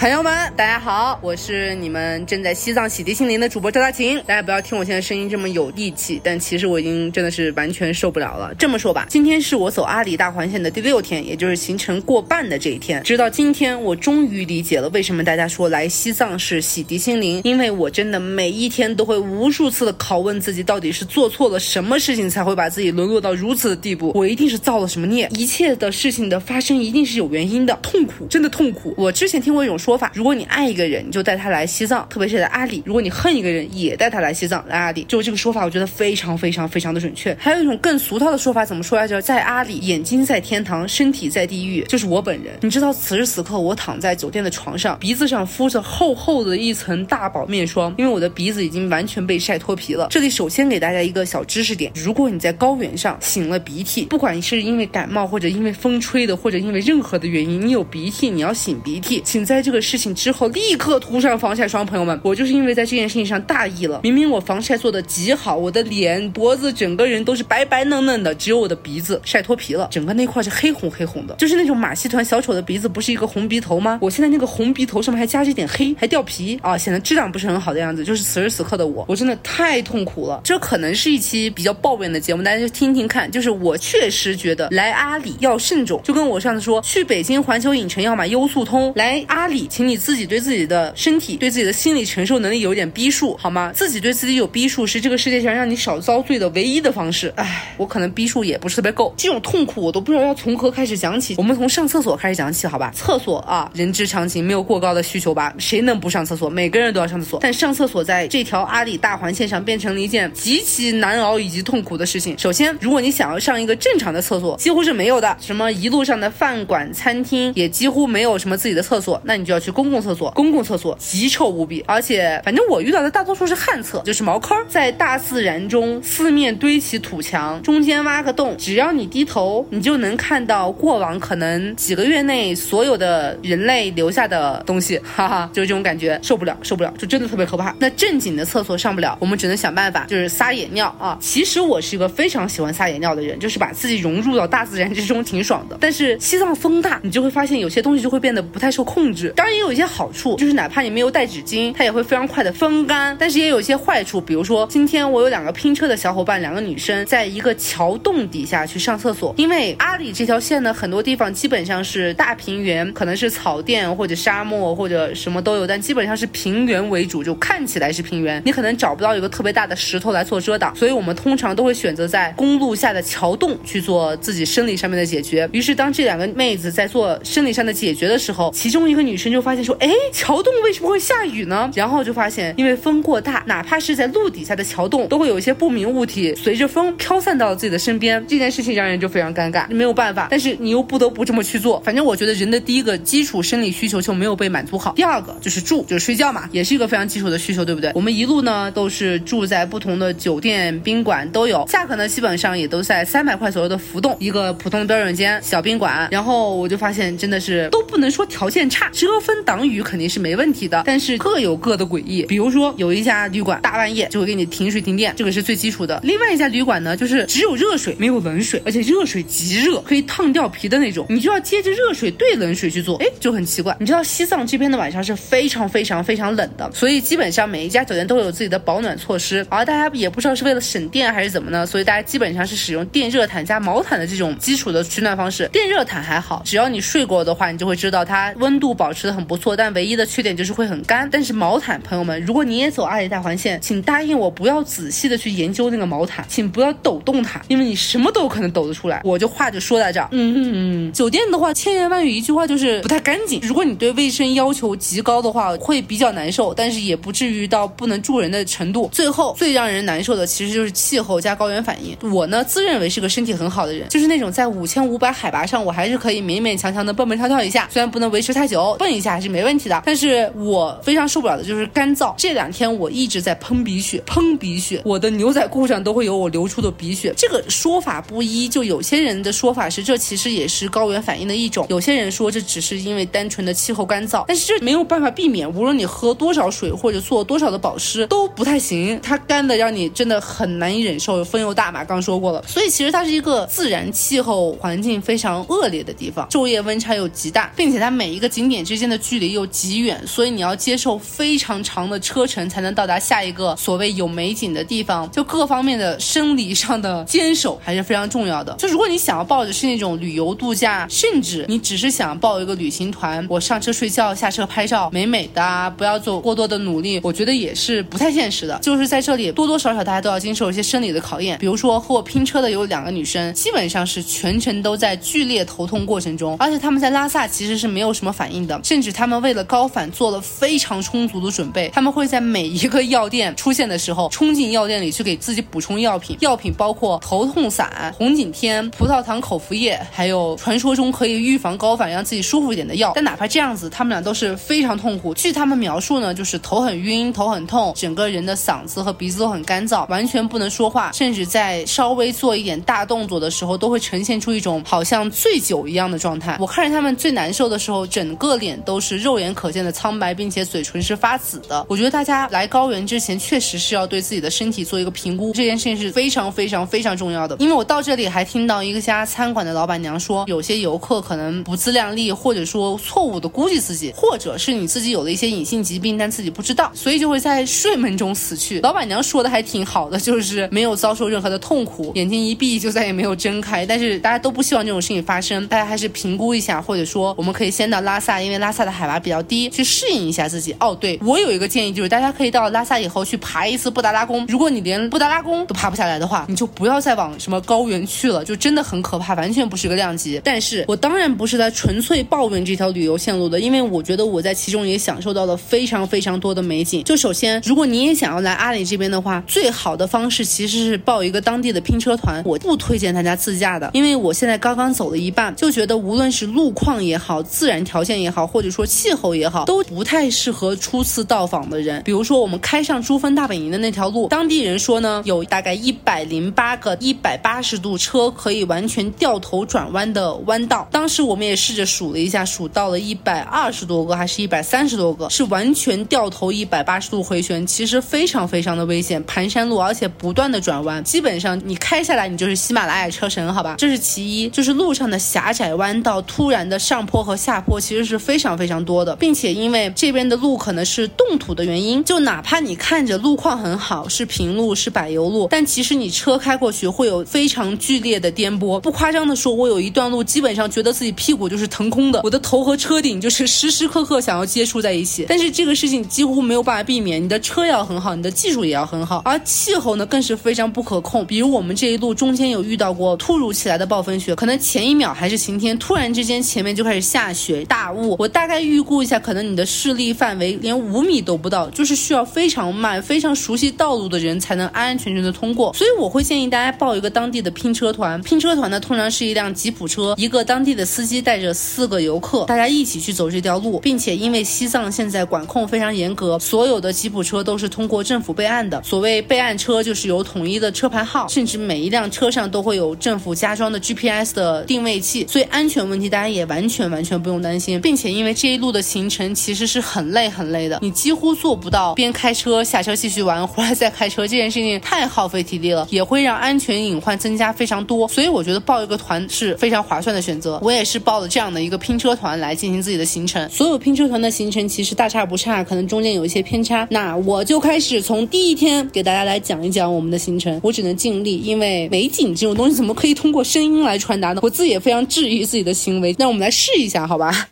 朋友们，大家好，我是你们正在西藏洗涤心灵的主播赵大琴。大家不要听我现在声音这么有力气，但其实我已经真的是完全受不了了。这么说吧，今天是我走阿里大环线的第六天，也就是行程过半的这一天。直到今天，我终于理解了为什么大家说来西藏是洗涤心灵，因为我真的每一天都会无数次的拷问自己，到底是做错了什么事情才会把自己沦落到如此的地步？我一定是造了什么孽？一切的事情的发生一定是有原因的，痛苦，真的痛苦。我之前听过一种说。说法，如果你爱一个人，你就带他来西藏，特别是在阿里；如果你恨一个人，也带他来西藏，来阿里。就这个说法，我觉得非常非常非常的准确。还有一种更俗套的说法，怎么说来着？在阿里，眼睛在天堂，身体在地狱，就是我本人。你知道，此时此刻我躺在酒店的床上，鼻子上敷着厚厚的一层大宝面霜，因为我的鼻子已经完全被晒脱皮了。这里首先给大家一个小知识点：如果你在高原上擤了鼻涕，不管你是因为感冒，或者因为风吹的，或者因为任何的原因，你有鼻涕，你要擤鼻涕，请在这个事情之后立。刻涂上防晒霜，朋友们，我就是因为在这件事情上大意了。明明我防晒做的极好，我的脸、脖子整个人都是白白嫩嫩的，只有我的鼻子晒脱皮了，整个那块是黑红黑红的，就是那种马戏团小丑的鼻子，不是一个红鼻头吗？我现在那个红鼻头上面还加着一点黑，还掉皮啊，显得质量不是很好的样子。就是此时此刻的我，我真的太痛苦了。这可能是一期比较抱怨的节目，大家就听听看。就是我确实觉得来阿里要慎重，就跟我上次说去北京环球影城要买优速通，来阿里，请你自己对自己的身体对自己的心理承受能力有点逼数，好吗？自己对自己有逼数是这个世界上让你少遭罪的唯一的方式。唉，我可能逼数也不是特别够，这种痛苦我都不知道要从何开始讲起。我们从上厕所开始讲起，好吧？厕所啊，人之常情，没有过高的需求吧？谁能不上厕所？每个人都要上厕所。但上厕所在这条阿里大环线上变成了一件极其难熬以及痛苦的事情。首先，如果你想要上一个正常的厕所，几乎是没有的。什么一路上的饭馆、餐厅也几乎没有什么自己的厕所，那你就要去公共厕所。公共厕所极臭无比，而且反正我遇到的大多数是旱厕，就是茅坑，在大自然中四面堆起土墙，中间挖个洞，只要你低头，你就能看到过往可能几个月内所有的人类留下的东西，哈哈，就是这种感觉，受不了，受不了，就真的特别可怕。那正经的厕所上不了，我们只能想办法，就是撒野尿啊。其实我是一个非常喜欢撒野尿的人，就是把自己融入到大自然之中，挺爽的。但是西藏风大，你就会发现有些东西就会变得不太受控制。当然也有一些好处，就是哪怕你没有带纸巾，它也会非常快的风干。但是也有一些坏处，比如说今天我有两个拼车的小伙伴，两个女生在一个桥洞底下去上厕所。因为阿里这条线呢，很多地方基本上是大平原，可能是草甸或者沙漠或者什么都有，但基本上是平原为主，就看起来是平原。你可能找不到一个特别大的石头来做遮挡，所以我们通常都会选择在公路下的桥洞去做自己生理上面的解决。于是当这两个妹子在做生理上的解决的时候，其中一个女生就发现说：“哎，桥洞为什么会下雨呢？”然后就发现，因为风过大，哪怕是在路底下的桥洞，都会有一些不明物体随着风飘散到自己的身边。这件事情让人就非常尴尬，没有办法，但是你又不得不这么去做。反正我觉得人的第一个基础生理需求就没有被满足好。第二个就是住，就是睡觉嘛，也是一个非常基础的需求，对不对？我们一路呢都是住在不同的酒店、宾馆都有，价格呢基本上也都在三百块左右的浮动，一个普通的标准间小宾馆。然后我就发现真的是都不能说条件差，遮分挡雨肯定是没问题的，但是各有各的诡异。比如说有一家旅馆大半夜就会给你停水停电，这个是最基础的。另外一家旅馆呢，就是只有热水没有冷水，而且热水极热，可以烫掉皮的那种，你就要接着热水兑冷水去做，哎，就很奇怪。你知道西藏这边的晚上是非常非常非常冷的，所以基本上每一家酒店都有自己的保暖措施，而大家也不知道是为了省电还是怎么呢，所以大家基本上是使用电热毯加毛毯的这种基础的取暖方式。电热毯还好，只要你睡过的话，你就会知道它温度保持的很不错，但唯一的缺点就是会很干。但是毛毯，朋友们，如果你也走阿里大环线，请答应我不要仔细的去研究那个毛毯，请不要抖动它，因为你什么都有可能抖得出来。我就话就说在这儿，嗯嗯嗯。酒店的话，千言万语一句话就是不太干净。如果你对卫生要求极高的话，会比较难受，但是也不至于到不能住人的程度。最后最让人难受的其实就是气候加高原反应。我呢自认为是个身体很好的人，就是那种在五千五百海拔上，我还是可以勉勉强强的蹦蹦跳跳一下，虽然不能维持太久，蹦 一下还是没问题的。但是我非常受不了的就是干燥。这两天我一直在喷鼻血，喷鼻血，我的牛仔裤上都会有我流出的鼻血。这个说法不一，就有些人的说法是这其实也是高原反应的一种，有些人说这只是因为单纯的气候干燥，但是这没有办法避免，无论你喝多少水或者做多少的保湿都不太行，它干的让你真的很难以忍受，风又大嘛，刚说过了，所以其实它是一个自然气候环境非常恶劣的地方，昼夜温差又极大，并且它每一个景点之间的距离又极远，所以你要接受非常长的车程才能到达下一个所谓有美景的地方。就各方面的生理上的坚守还是非常重要的。就如果你想要报的是那种旅游度假，甚至你只是想报一个旅行团，我上车睡觉，下车拍照，美美的，不要做过多的努力，我觉得也是不太现实的。就是在这里多多少少大家都要经受一些生理的考验。比如说和我拼车的有两个女生，基本上是全程都在剧烈头痛过程中，而且他们在拉萨其实是没有什么反应的，甚甚至他们为了高反做了非常充足的准备，他们会在每一个药店出现的时候冲进药店里去给自己补充药品，药品包括头痛散、红景天、葡萄糖口服液，还有传说中可以预防高反让自己舒服一点的药。但哪怕这样子，他们俩都是非常痛苦。据他们描述呢，就是头很晕、头很痛，整个人的嗓子和鼻子都很干燥，完全不能说话，甚至在稍微做一点大动作的时候，都会呈现出一种好像醉酒一样的状态。我看着他们最难受的时候，整个脸都是肉眼可见的苍白，并且嘴唇是发紫的。我觉得大家来高原之前，确实是要对自己的身体做一个评估，这件事情是非常非常非常重要的。因为我到这里还听到一个家餐馆的老板娘说，有些游客可能不自量力，或者说错误的估计自己，或者是你自己有了一些隐性疾病，但自己不知道，所以就会在睡梦中死去。老板娘说的还挺好的，就是没有遭受任何的痛苦，眼睛一闭就再也没有睁开。但是大家都不希望这种事情发生，大家还是评估一下，或者说我们可以先到拉萨，因为拉萨它的海拔比较低，去适应一下自己。哦，对我有一个建议，就是大家可以到拉萨以后去爬一次布达拉宫。如果你连布达拉宫都爬不下来的话，你就不要再往什么高原去了，就真的很可怕，完全不是个量级。但是我当然不是在纯粹抱怨这条旅游线路的，因为我觉得我在其中也享受到了非常非常多的美景。就首先，如果你也想要来阿里这边的话，最好的方式其实是报一个当地的拼车团。我不推荐大家自驾的，因为我现在刚刚走了一半，就觉得无论是路况也好，自然条件也好，或或者说气候也好，都不太适合初次到访的人。比如说我们开上珠峰大本营的那条路，当地人说呢，有大概一百零八个一百八十度车可以完全掉头转弯的弯道。当时我们也试着数了一下，数到了一百二十多个，还是一百三十多个，是完全掉头一百八十度回旋，其实非常非常的危险。盘山路，而且不断的转弯，基本上你开下来，你就是喜马拉雅车神，好吧？这是其一，就是路上的狭窄弯道、突然的上坡和下坡，其实是非常非常非常多的，并且因为这边的路可能是冻土的原因，就哪怕你看着路况很好，是平路是柏油路，但其实你车开过去会有非常剧烈的颠簸。不夸张的说，我有一段路基本上觉得自己屁股就是腾空的，我的头和车顶就是时时刻刻想要接触在一起。但是这个事情几乎没有办法避免，你的车要很好，你的技术也要很好，而气候呢更是非常不可控。比如我们这一路中间有遇到过突如其来的暴风雪，可能前一秒还是晴天，突然之间前面就开始下雪大雾。我大大概预估一下，可能你的视力范围连五米都不到，就是需要非常慢、非常熟悉道路的人才能安安全全的通过。所以我会建议大家报一个当地的拼车团。拼车团呢，通常是一辆吉普车，一个当地的司机带着四个游客，大家一起去走这条路，并且因为西藏现在管控非常严格，所有的吉普车都是通过政府备案的。所谓备案车，就是有统一的车牌号，甚至每一辆车上都会有政府加装的 GPS 的定位器，所以安全问题大家也完全完全不用担心。并且因为这一路的行程其实是很累很累的，你几乎做不到边开车下车继续玩，回来再开车，这件事情太耗费体力了，也会让安全隐患增加非常多。所以我觉得报一个团是非常划算的选择。我也是报了这样的一个拼车团来进行自己的行程。所有拼车团的行程其实大差不差，可能中间有一些偏差。那我就开始从第一天给大家来讲一讲我们的行程。我只能尽力，因为美景这种东西怎么可以通过声音来传达呢？我自己也非常质疑自己的行为。那我们来试一下，好吧？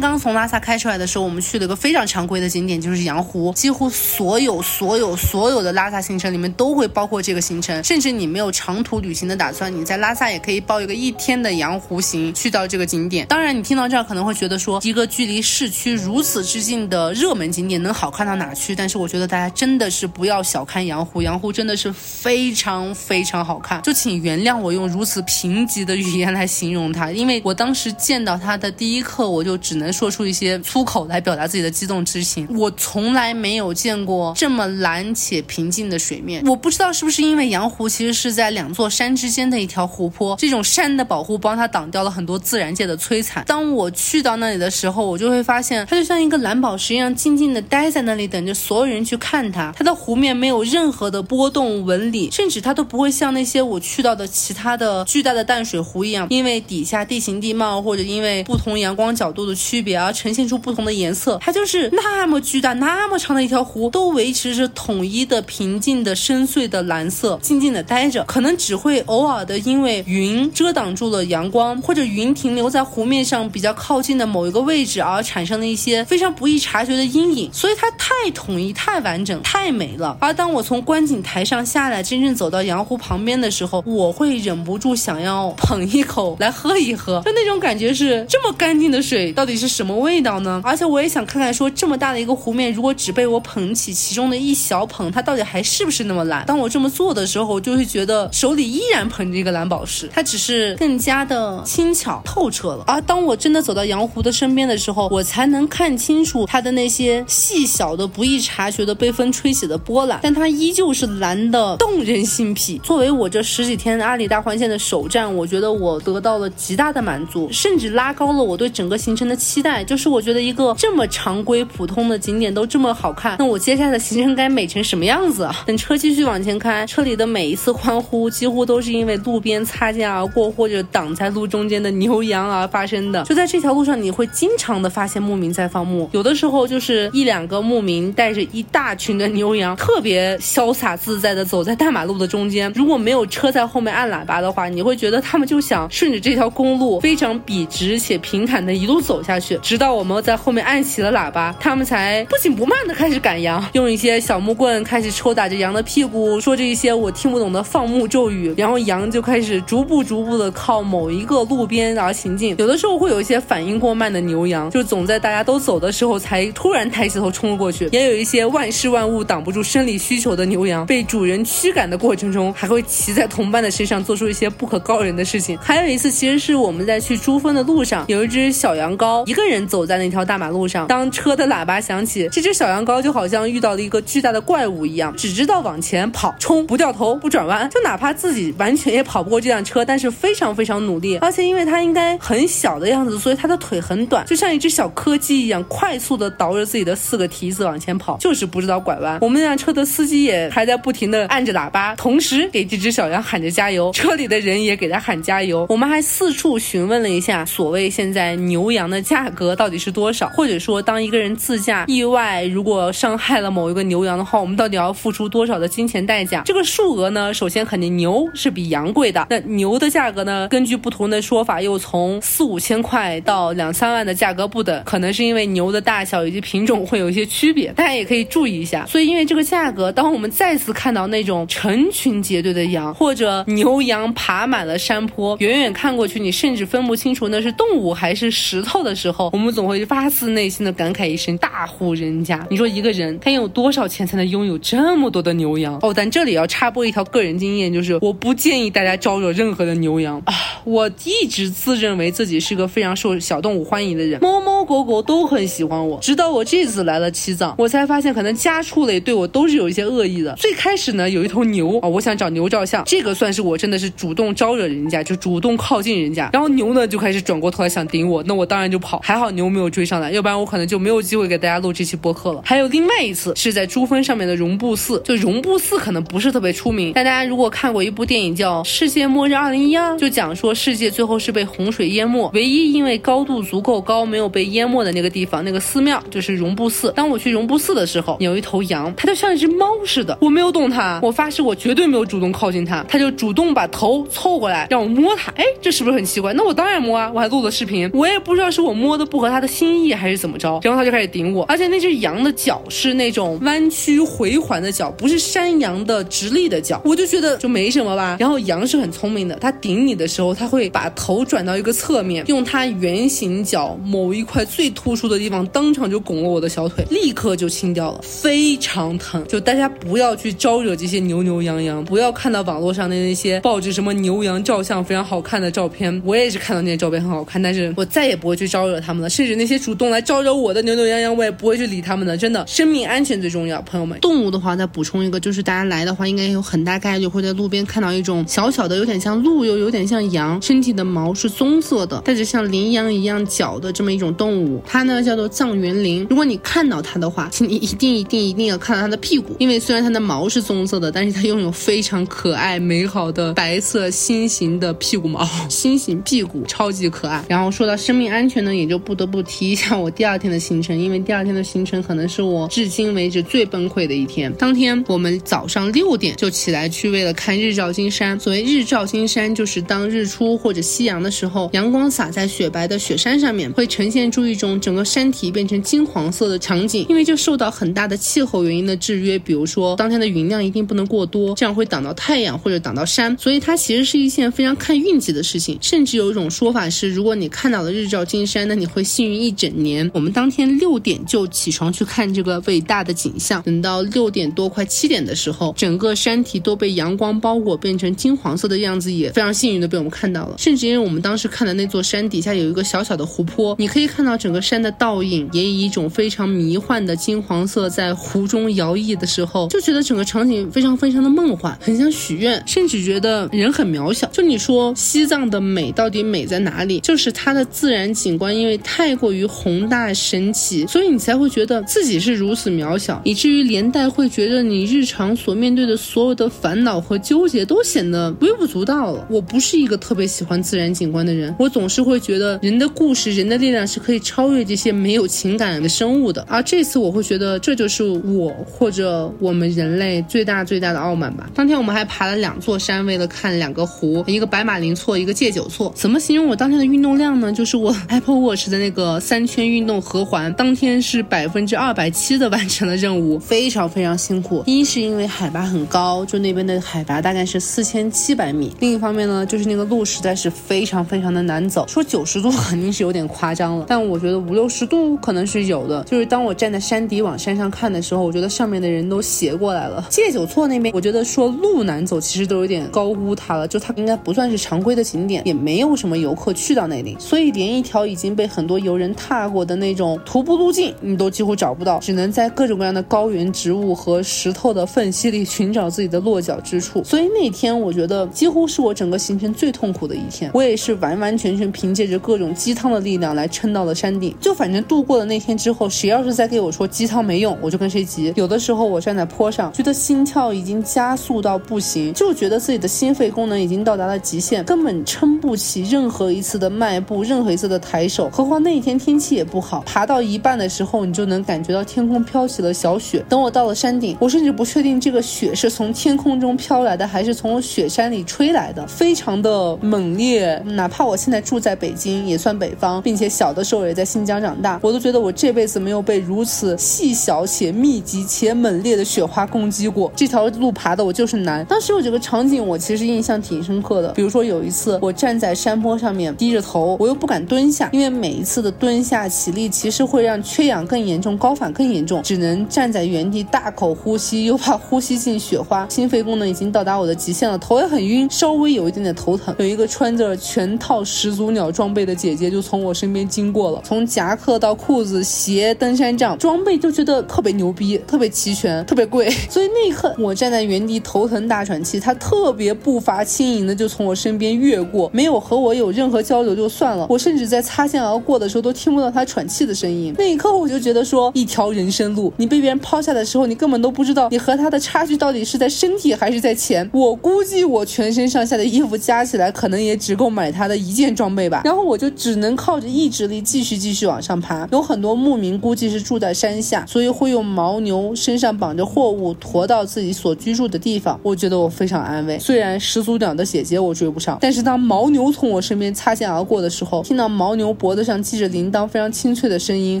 刚从拉萨开出来的时候，我们去了一个非常常规的景点，就是羊湖。几乎所有、所有、所有的拉萨行程里面都会包括这个行程。甚至你没有长途旅行的打算，你在拉萨也可以报一个一天的羊湖行，去到这个景点。当然，你听到这儿可能会觉得说，一个距离市区如此之近的热门景点能好看到哪去？但是我觉得大家真的是不要小看羊湖，羊湖真的是非常非常好看。就请原谅我用如此贫瘠的语言来形容它，因为我当时见到它的第一刻，我就。只能说出一些粗口来表达自己的激动之情。我从来没有见过这么蓝且平静的水面。我不知道是不是因为羊湖其实是在两座山之间的一条湖泊，这种山的保护帮它挡掉了很多自然界的摧残。当我去到那里的时候，我就会发现它就像一个蓝宝石一样，静静的待在那里，等着所有人去看它。它的湖面没有任何的波动纹理，甚至它都不会像那些我去到的其他的巨大的淡水湖一样，因为底下地形地貌或者因为不同阳光角度的区区别而呈现出不同的颜色。它就是那么巨大、那么长的一条湖，都维持着统一的、平静的、深邃的蓝色，静静的待着。可能只会偶尔的因为云遮挡住了阳光，或者云停留在湖面上比较靠近的某一个位置而产生了一些非常不易察觉的阴影。所以它太统一、太完整、太美了。而当我从观景台上下来，真正走到洋湖旁边的时候，我会忍不住想要捧一口来喝一喝，就那种感觉是这么干净的水到底是什么味道呢？而且我也想看看，说这么大的一个湖面，如果只被我捧起其中的一小捧，它到底还是不是那么蓝？当我这么做的时候，我就会觉得手里依然捧着一个蓝宝石，它只是更加的轻巧透彻了。而当我真的走到洋湖的身边的时候，我才能看清楚它的那些细小的、不易察觉的被风吹起的波澜，但它依旧是蓝的，动人心脾。作为我这十几天阿里大环线的首站，我觉得我得到了极大的满足，甚至拉高了我对整个行程的期待。就是我觉得一个这么常规普通的景点都这么好看，那我接下来的行程该美成什么样子？等车继续往前开，车里的每一次欢呼，几乎都是因为路边擦肩而过或者挡在路中间的牛羊而发生的。就在这条路上，你会经常的发现牧民在放牧，有的时候就是一两个牧民带着一大群的牛羊，特别潇洒自在的走在大马路的中间。如果没有车在后面按喇叭的话，你会觉得他们就想顺着这条公路非常笔直且平坦的一路走下去。直到我们在后面按起了喇叭，他们才不紧不慢的开始赶羊，用一些小木棍开始抽打着羊的屁股，说着一些我听不懂的放牧咒语，然后羊就开始逐步逐步的靠某一个路边而行进。有的时候会有一些反应过慢的牛羊，就总在大家都走的时候才突然抬起头冲了过去。也有一些万事万物挡不住生理需求的牛羊，被主人驱赶的过程中，还会骑在同伴的身上做出一些不可告人的事情。还有一次，其实是我们在去珠峰的路上，有一只小羊羔一个个人走在那条大马路上，当车的喇叭响起，这只小羊羔就好像遇到了一个巨大的怪物一样，只知道往前跑冲，不掉头不转弯，就哪怕自己完全也跑不过这辆车，但是非常非常努力。而且因为它应该很小的样子，所以它的腿很短，就像一只小柯基一样，快速的倒着自己的四个蹄子往前跑，就是不知道拐弯。我们那辆车的司机也还在不停的按着喇叭，同时给这只小羊喊着加油，车里的人也给他喊加油。我们还四处询问了一下，所谓现在牛羊的价价格到底是多少，或者说当一个人自驾意外如果伤害了某一个牛羊的话，我们到底要付出多少的金钱代价？这个数额呢，首先肯定牛是比羊贵的。那牛的价格呢，根据不同的说法，又从四五千块到两三万的价格不等，可能是因为牛的大小以及品种会有一些区别，大家也可以注意一下。所以因为这个价格，当我们再次看到那种成群结队的羊或者牛羊爬满了山坡，远远看过去，你甚至分不清楚那是动物还是石头的时候，我们总会发自内心的感慨一声：大户人家！你说一个人他有多少钱才能拥有这么多的牛羊？哦，但这里要插播一条个人经验，就是我不建议大家招惹任何的牛羊啊！我一直自认为自己是个非常受小动物欢迎的人，猫猫狗狗都很喜欢我。直到我这次来了西藏，我才发现可能家畜类对我都是有一些恶意的。最开始呢，有一头牛啊，我想找牛照相，这个算是我真的是主动招惹人家，就主动靠近人家。然后牛呢就开始转过头来想顶我，那我当然就跑。还好牛没有追上来，要不然我可能就没有机会给大家录这期播客了。还有另外一次是在珠峰上面的绒布寺，就绒布寺可能不是特别出名，但大家如果看过一部电影叫《世界末日二零一二》，就讲说世界最后是被洪水淹没，唯一因为高度足够高没有被淹没的那个地方，那个寺庙就是绒布寺。当我去绒布寺的时候，有一头羊，它就像一只猫似的，我没有动它，我发誓我绝对没有主动靠近它，它就主动把头凑过来让我摸它。哎，这是不是很奇怪？那我当然摸啊，我还录了视频，我也不知道是我摸摸的不合他的心意还是怎么着，然后他就开始顶我，而且那只羊的脚是那种弯曲回环的脚，不是山羊的直立的脚，我就觉得就没什么吧。然后羊是很聪明的，它顶你的时候，它会把头转到一个侧面，用它圆形脚某一块最突出的地方，当场就拱了我的小腿，立刻就清掉了，非常疼。就大家不要去招惹这些牛牛羊羊，不要看到网络上的那些抱着什么牛羊照相非常好看的照片，我也是看到那些照片很好看，但是我再也不会去招。惹他们了，甚至那些主动来招惹我的牛牛羊羊，我也不会去理他们的。真的，生命安全最重要，朋友们。动物的话，再补充一个，就是大家来的话，应该有很大概率会在路边看到一种小小的，有点像鹿又有点像羊，身体的毛是棕色的，带着像羚羊一样角的这么一种动物，它呢叫做藏原羚。如果你看到它的话，请你一定一定一定要看到它的屁股，因为虽然它的毛是棕色的，但是它拥有非常可爱美好的白色心形的屁股毛，心形屁股 超级可爱。然后说到生命安全呢，也就不得不提一下我第二天的行程，因为第二天的行程可能是我至今为止最崩溃的一天。当天我们早上六点就起来去为了看日照金山。所谓日照金山，就是当日出或者夕阳的时候，阳光洒在雪白的雪山上面，会呈现出一种整个山体变成金黄色的场景。因为就受到很大的气候原因的制约，比如说当天的云量一定不能过多，这样会挡到太阳或者挡到山，所以它其实是一件非常看运气的事情。甚至有一种说法是，如果你看到了日照金山，那你会幸运一整年。我们当天六点就起床去看这个伟大的景象，等到六点多快七点的时候，整个山体都被阳光包裹，变成金黄色的样子，也非常幸运的被我们看到了。甚至因为我们当时看的那座山底下有一个小小的湖泊，你可以看到整个山的倒影，也以一种非常迷幻的金黄色在湖中摇曳的时候，就觉得整个场景非常非常的梦幻，很像许愿，甚至觉得人很渺小。就你说西藏的美到底美在哪里？就是它的自然景观，因为太过于宏大神奇，所以你才会觉得自己是如此渺小，以至于连带会觉得你日常所面对的所有的烦恼和纠结都显得微不足道了。我不是一个特别喜欢自然景观的人，我总是会觉得人的故事、人的力量是可以超越这些没有情感的生物的。而这次我会觉得这就是我或者我们人类最大最大的傲慢吧。当天我们还爬了两座山，为了看两个湖，一个白马林措，一个戒酒措。怎么形容我当天的运动量呢？就是我 Apple Watch 的那个三圈运动合环，当天是百分之二百七的完成了任务，非常非常辛苦。一是因为海拔很高，就那边的海拔大概是四千七百米；另一方面呢，就是那个路实在是非常非常的难走。说九十度肯定是有点夸张了，但我觉得五六十度可能是有的。就是当我站在山底往山上看的时候，我觉得上面的人都斜过来了。戒酒措那边，我觉得说路难走，其实都有点高估它了。就它应该不算是常规的景点，也没有什么游客去到那里，所以连一条已经被很多游人踏过的那种徒步路径，你都几乎找不到，只能在各种各样的高原植物和石头的缝隙里寻找自己的落脚之处。所以那天我觉得几乎是我整个行程最痛苦的一天。我也是完完全全凭借着各种鸡汤的力量来撑到了山顶。就反正度过了那天之后，谁要是再给我说鸡汤没用，我就跟谁急。有的时候我站在坡上，觉得心跳已经加速到不行，就觉得自己的心肺功能已经到达了极限，根本撑不起任何一次的迈步，任何一次的抬手。何况那一天天气也不好，爬到一半的时候，你就能感觉到天空飘起了小雪。等我到了山顶，我甚至不确定这个雪是从天空中飘来的，还是从雪山里吹来的，非常的猛烈。哪怕我现在住在北京，也算北方，并且小的时候也在新疆长大，我都觉得我这辈子没有被如此细小且密集且猛烈的雪花攻击过。这条路爬的我就是难。当时有这个场景，我其实印象挺深刻的。比如说有一次，我站在山坡上面，低着头，我又不敢蹲下，因为每一次的蹲下起立，其实会让缺氧更严重，高反更严重，只能站在原地大口呼吸，又怕呼吸进雪花，心肺功能已经到达我的极限了，头也很晕，稍微有一点点头疼。有一个穿着全套始祖鸟装备的姐姐就从我身边经过了，从夹克到裤子、鞋、登山杖装备就觉得特别牛逼，特别齐全，特别贵。所以那一刻我站在原地头疼大喘气，她特别步伐轻盈的就从我身边越过，没有和我有任何交流就算了，我甚至在擦肩而过的时候都听不到他喘气的声音。那一刻我就觉得说，一条人生路，你被别人抛下的时候，你根本都不知道你和他的差距到底是在身体还是在钱。我估计我全身上下的衣服加起来可能也只够买他的一件装备吧。然后我就只能靠着意志力继续继续往上爬。有很多牧民估计是住在山下，所以会用牦牛身上绑着货物驮到自己所居住的地方。我觉得我非常安慰。虽然始祖鸟的姐姐我追不上，但是当牦牛从我身边擦肩而过的时候，听到牦牛脖子上系着铃铛非常清脆的声音，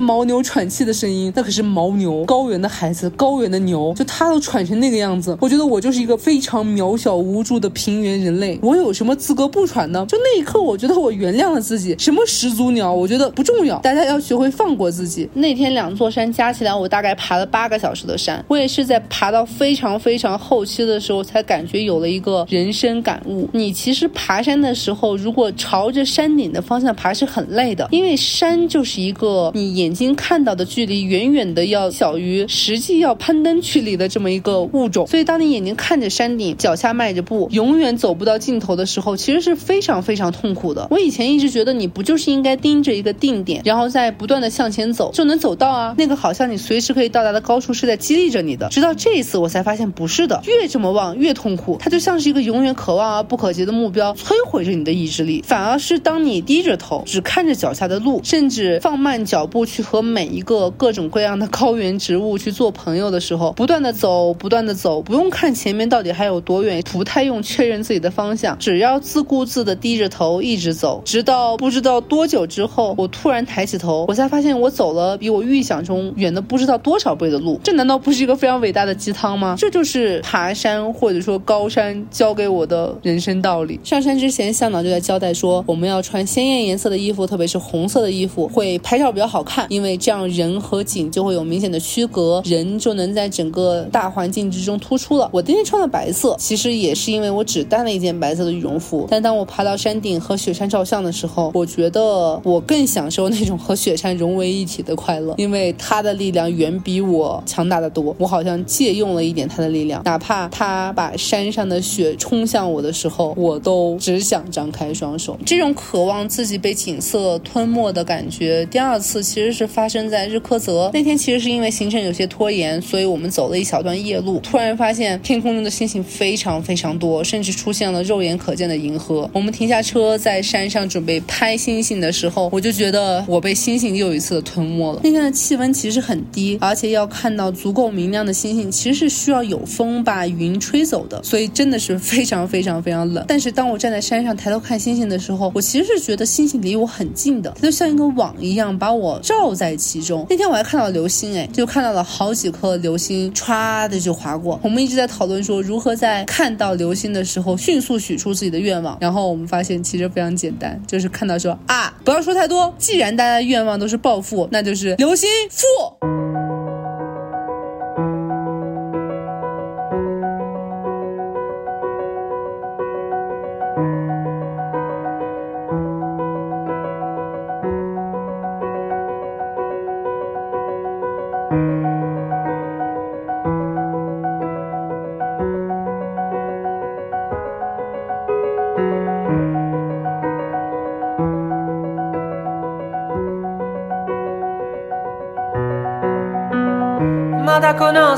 牦牛喘气的声音，那可是牦牛，高原的孩子，高原的牛，就它都喘成那个样子。我觉得我就是一个非常渺小无助的平原人类，我有什么资格不喘呢？就那一刻，我觉得我原谅了自己。什么始祖鸟，我觉得不重要，大家要学会放过自己。那天两座山加起来，我大概爬了八个小时的山。我也是在爬到非常非常后期的时候，才感觉有了一个人生感悟。你其实爬山的时候，如果朝着山顶的方向爬是很累的，因为山就是一个你眼睛看到的距离远远的要小于实际要攀登距离的这么一个物种，所以当你眼睛看着山顶，脚下迈着步，永远走不到尽头的时候，其实是非常非常痛苦的。我以前一直觉得你不就是应该盯着一个定点，然后再不断的向前走，就能走到啊，那个好像你随时可以到达的高处是在激励着你的。直到这一次，我才发现不是的，越这么望越痛苦，它就像是一个永远可望而不可及的目标，摧毁着你的意志力。反而是当你低着头，只看着脚下的路，甚至放慢脚步去和每一个各种各样的高原植物去做朋友的时候，不断的走，不断的走，不用看前面到底还有多远，不太用确认自己的方向，只要自顾自的低着头一直走，直到不知道多久之后，我突然抬起头，我才发现我走了比我预想中远的不知道多少倍的路。这难道不是一个非常伟大的鸡汤吗？这就是爬山或者说高山教给我的人生道理。上山之前，向导就在交代说，我们要穿鲜艳颜色的衣服，特别是红色的衣服，会拍照比较好看，因为这样人和景就会有明显的区隔，人就能在整个大环境之中突出了。我今天穿的白色，其实也是因为我只带了一件白色的羽绒服。但当我爬到山顶和雪山照相的时候，我觉得我更享受那种和雪山融为一体的快乐，因为它的力量远比我强大的多。我好像借用了一点它的力量，哪怕它把山上的雪冲向我的时候，我都只想张开双手。这种渴望自己被景色吞没的感觉，第二次其实是发生在日喀则那天。其实是因为行程有些拖延，所以我们走了一小段夜路，突然发现天空中的星星非常非常多，甚至出现了肉眼可见的银河。我们停下车在山上准备拍星星的时候，我就觉得我被星星又一次的吞没了。那天的气温其实很低，而且要看到足够明亮的星星，其实是需要有风把云吹走的，所以真的是非常非常非常冷。但是当我站在山上抬头看星星的时候，我其实是觉得星星离我很近的，它就像一个网一样把我罩在其中。那天我还看到流星，哎，就看到了好几颗流星唰的就划过。我们一直在讨论说如何在看到流星的时候迅速许出自己的愿望，然后我们发现其实非常简单，就是看到说啊，不要说太多。既然大家的愿望都是暴富，那就是流星富。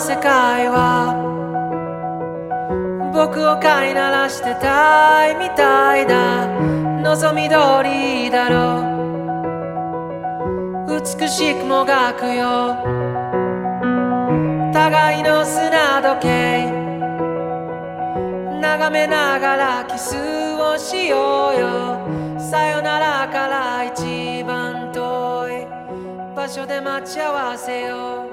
世界は。僕を飼いならしてたいみたいだ望み通りだろ。う美しくもがくよ。互いの砂時計。眺めながらキスをしようよ。さよならから一番遠い場所で待ち合わせよう。